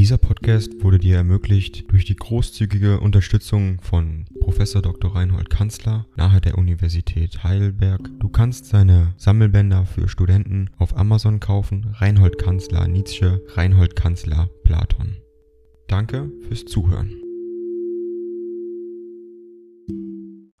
Dieser Podcast wurde dir ermöglicht durch die großzügige Unterstützung von Professor Dr. Reinhold Kanzler nahe der Universität Heidelberg. Du kannst seine Sammelbänder für Studenten auf Amazon kaufen. Reinhold Kanzler Nietzsche, Reinhold Kanzler Platon. Danke fürs Zuhören.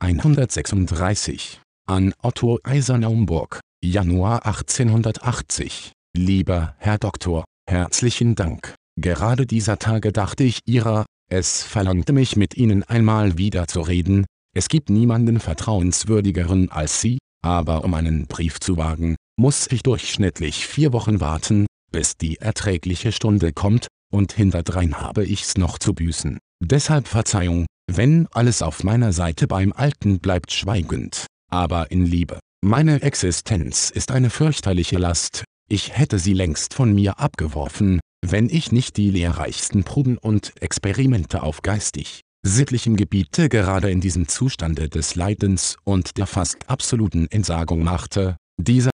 136 an Otto Eisernaumburg, Januar 1880. Lieber Herr Doktor, herzlichen Dank. Gerade dieser Tage dachte ich ihrer, es verlangte mich mit Ihnen einmal wieder zu reden, es gibt niemanden vertrauenswürdigeren als Sie, aber um einen Brief zu wagen, muss ich durchschnittlich vier Wochen warten, bis die erträgliche Stunde kommt, und hinterdrein habe ich's noch zu büßen. Deshalb Verzeihung, wenn alles auf meiner Seite beim Alten bleibt schweigend, aber in Liebe. Meine Existenz ist eine fürchterliche Last, ich hätte sie längst von mir abgeworfen, wenn ich nicht die lehrreichsten Proben und Experimente auf geistig sittlichem Gebiete gerade in diesem Zustande des Leidens und der fast absoluten Entsagung machte, dieser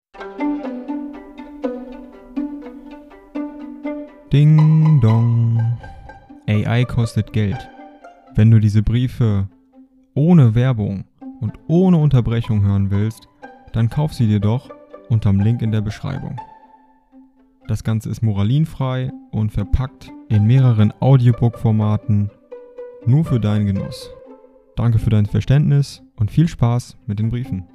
Ding dong. AI kostet Geld. Wenn du diese Briefe ohne Werbung und ohne Unterbrechung hören willst, dann kauf sie dir doch unterm Link in der Beschreibung. Das Ganze ist moralinfrei und verpackt in mehreren Audiobook-Formaten nur für deinen Genuss. Danke für dein Verständnis und viel Spaß mit den Briefen.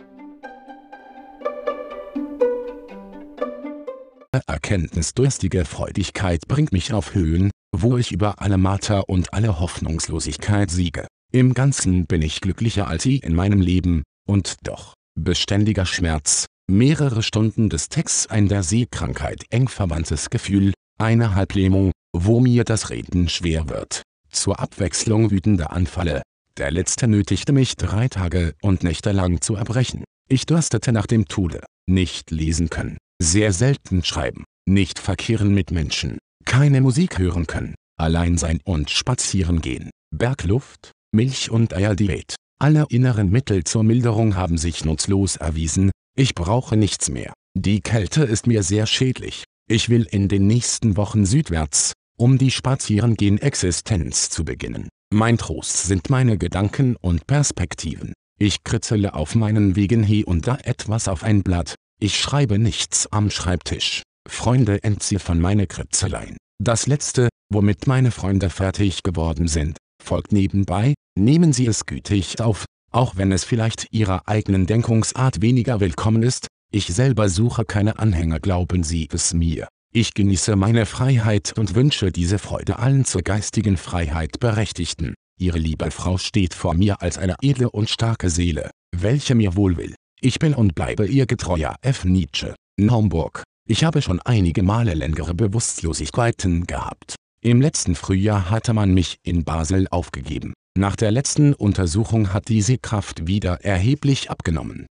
Erkenntnisdurstige Freudigkeit bringt mich auf Höhen, wo ich über alle Marter und alle Hoffnungslosigkeit siege. Im Ganzen bin ich glücklicher als sie in meinem Leben, und doch, beständiger Schmerz, mehrere Stunden des Texts ein der Seekrankheit eng verwandtes Gefühl, eine Halblähmung, wo mir das Reden schwer wird. Zur Abwechslung wütende Anfalle. Der letzte nötigte mich drei Tage und Nächte lang zu erbrechen. Ich durstete nach dem Tode. Nicht lesen können. Sehr selten schreiben. Nicht verkehren mit Menschen. Keine Musik hören können. Allein sein und spazieren gehen. Bergluft, Milch und Eierdiät. Alle inneren Mittel zur Milderung haben sich nutzlos erwiesen, ich brauche nichts mehr. Die Kälte ist mir sehr schädlich. Ich will in den nächsten Wochen südwärts, um die Spazierengehen-Existenz zu beginnen. Mein Trost sind meine Gedanken und Perspektiven. Ich kritzele auf meinen Wegen hier und da etwas auf ein Blatt. Ich schreibe nichts am Schreibtisch. Freunde entziffern meine Kritzeleien. Das letzte, womit meine Freunde fertig geworden sind, folgt nebenbei, nehmen Sie es gütig auf, auch wenn es vielleicht Ihrer eigenen Denkungsart weniger willkommen ist, ich selber suche keine Anhänger glauben Sie es mir. Ich genieße meine Freiheit und wünsche diese Freude allen zur geistigen Freiheit Berechtigten. Ihre liebe Frau steht vor mir als eine edle und starke Seele, welche mir wohl will. Ich bin und bleibe Ihr getreuer F. Nietzsche. Naumburg. Ich habe schon einige Male längere Bewusstlosigkeiten gehabt. Im letzten Frühjahr hatte man mich in Basel aufgegeben. Nach der letzten Untersuchung hat die Sehkraft wieder erheblich abgenommen.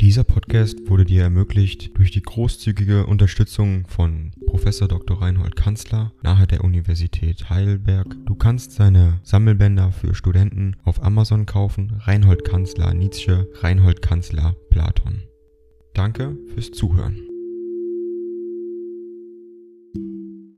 Dieser Podcast wurde dir ermöglicht durch die großzügige Unterstützung von Professor Dr. Reinhold Kanzler nahe der Universität Heidelberg. Du kannst seine Sammelbänder für Studenten auf Amazon kaufen. Reinhold Kanzler Nietzsche, Reinhold Kanzler Platon. Danke fürs Zuhören.